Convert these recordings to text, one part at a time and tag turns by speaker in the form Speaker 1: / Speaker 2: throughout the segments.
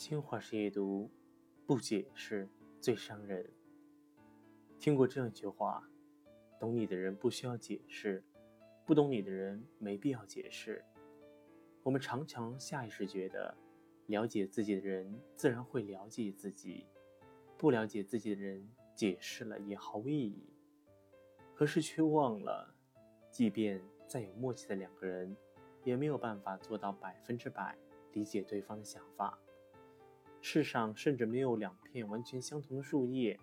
Speaker 1: 新华社阅读，不解释最伤人。听过这样一句话：懂你的人不需要解释，不懂你的人没必要解释。我们常常下意识觉得，了解自己的人自然会了解自己，不了解自己的人解释了也毫无意义。可是却忘了，即便再有默契的两个人，也没有办法做到百分之百理解对方的想法。世上甚至没有两片完全相同的树叶，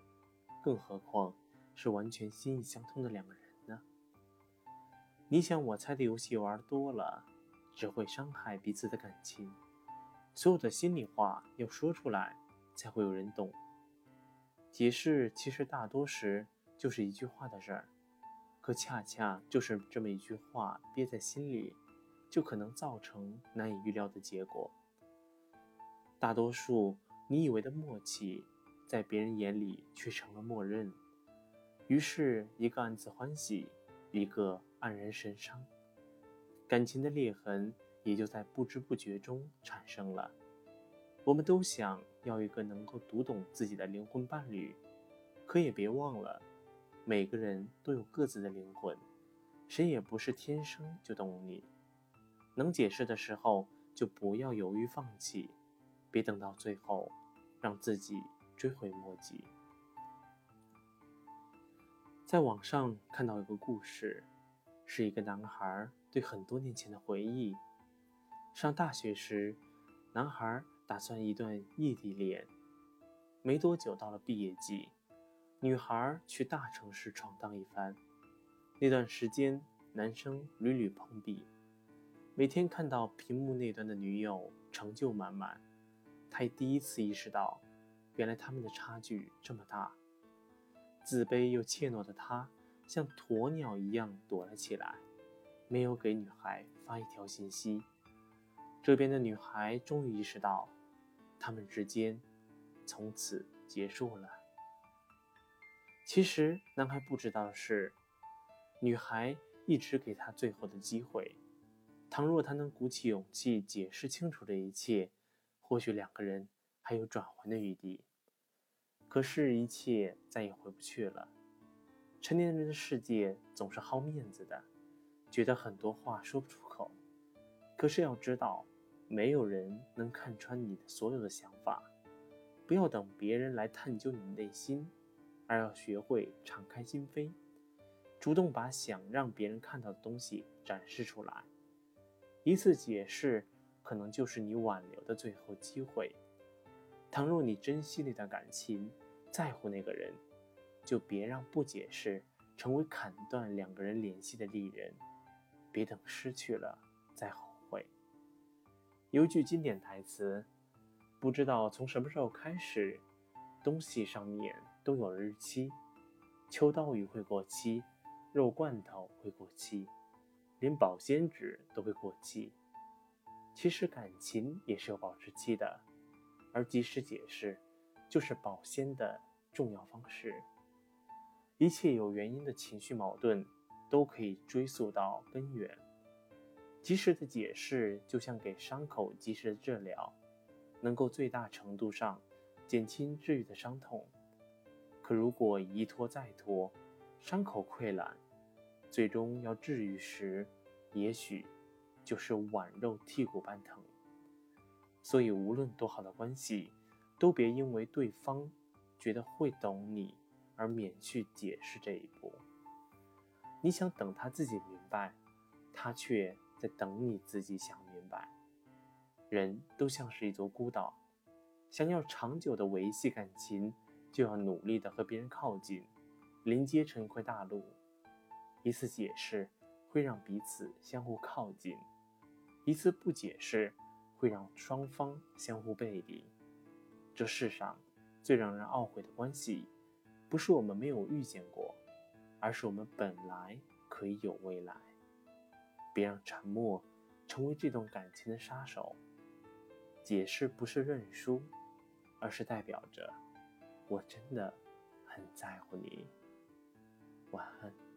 Speaker 1: 更何况是完全心意相通的两个人呢？你想我猜的游戏玩多了，只会伤害彼此的感情。所有的心里话要说出来，才会有人懂。解释其实大多时就是一句话的事儿，可恰恰就是这么一句话憋在心里，就可能造成难以预料的结果。大多数你以为的默契，在别人眼里却成了默认，于是一个暗自欢喜，一个黯然神伤，感情的裂痕也就在不知不觉中产生了。我们都想要一个能够读懂自己的灵魂伴侣，可也别忘了，每个人都有各自的灵魂，谁也不是天生就懂你。能解释的时候，就不要犹豫放弃。别等到最后，让自己追悔莫及。在网上看到一个故事，是一个男孩对很多年前的回忆。上大学时，男孩打算一段异地恋。没多久到了毕业季，女孩去大城市闯荡一番。那段时间，男生屡屡碰壁，每天看到屏幕那端的女友成就满满。他第一次意识到，原来他们的差距这么大。自卑又怯懦的他，像鸵鸟一样躲了起来，没有给女孩发一条信息。这边的女孩终于意识到，他们之间从此结束了。其实，男孩不知道的是，女孩一直给他最后的机会。倘若他能鼓起勇气解释清楚这一切，或许两个人还有转圜的余地，可是，一切再也回不去了。成年人的世界总是好面子的，觉得很多话说不出口。可是要知道，没有人能看穿你的所有的想法。不要等别人来探究你的内心，而要学会敞开心扉，主动把想让别人看到的东西展示出来。一次解释。可能就是你挽留的最后机会。倘若你珍惜那段感情，在乎那个人，就别让不解释成为砍断两个人联系的利刃。别等失去了再后悔。有句经典台词：不知道从什么时候开始，东西上面都有日期。秋刀鱼会过期，肉罐头会过期，连保鲜纸都会过期。其实感情也是有保质期的，而及时解释就是保鲜的重要方式。一切有原因的情绪矛盾都可以追溯到根源。及时的解释就像给伤口及时的治疗，能够最大程度上减轻治愈的伤痛。可如果一拖再拖，伤口溃烂，最终要治愈时，也许。就是剜肉剔骨般疼，所以无论多好的关系，都别因为对方觉得会懂你而免去解释这一步。你想等他自己明白，他却在等你自己想明白。人都像是一座孤岛，想要长久的维系感情，就要努力的和别人靠近，连接成一块大陆。一次解释会让彼此相互靠近。一次不解释，会让双方相互背离。这世上最让人懊悔的关系，不是我们没有遇见过，而是我们本来可以有未来。别让沉默成为这段感情的杀手。解释不是认输，而是代表着我真的很在乎你。晚安。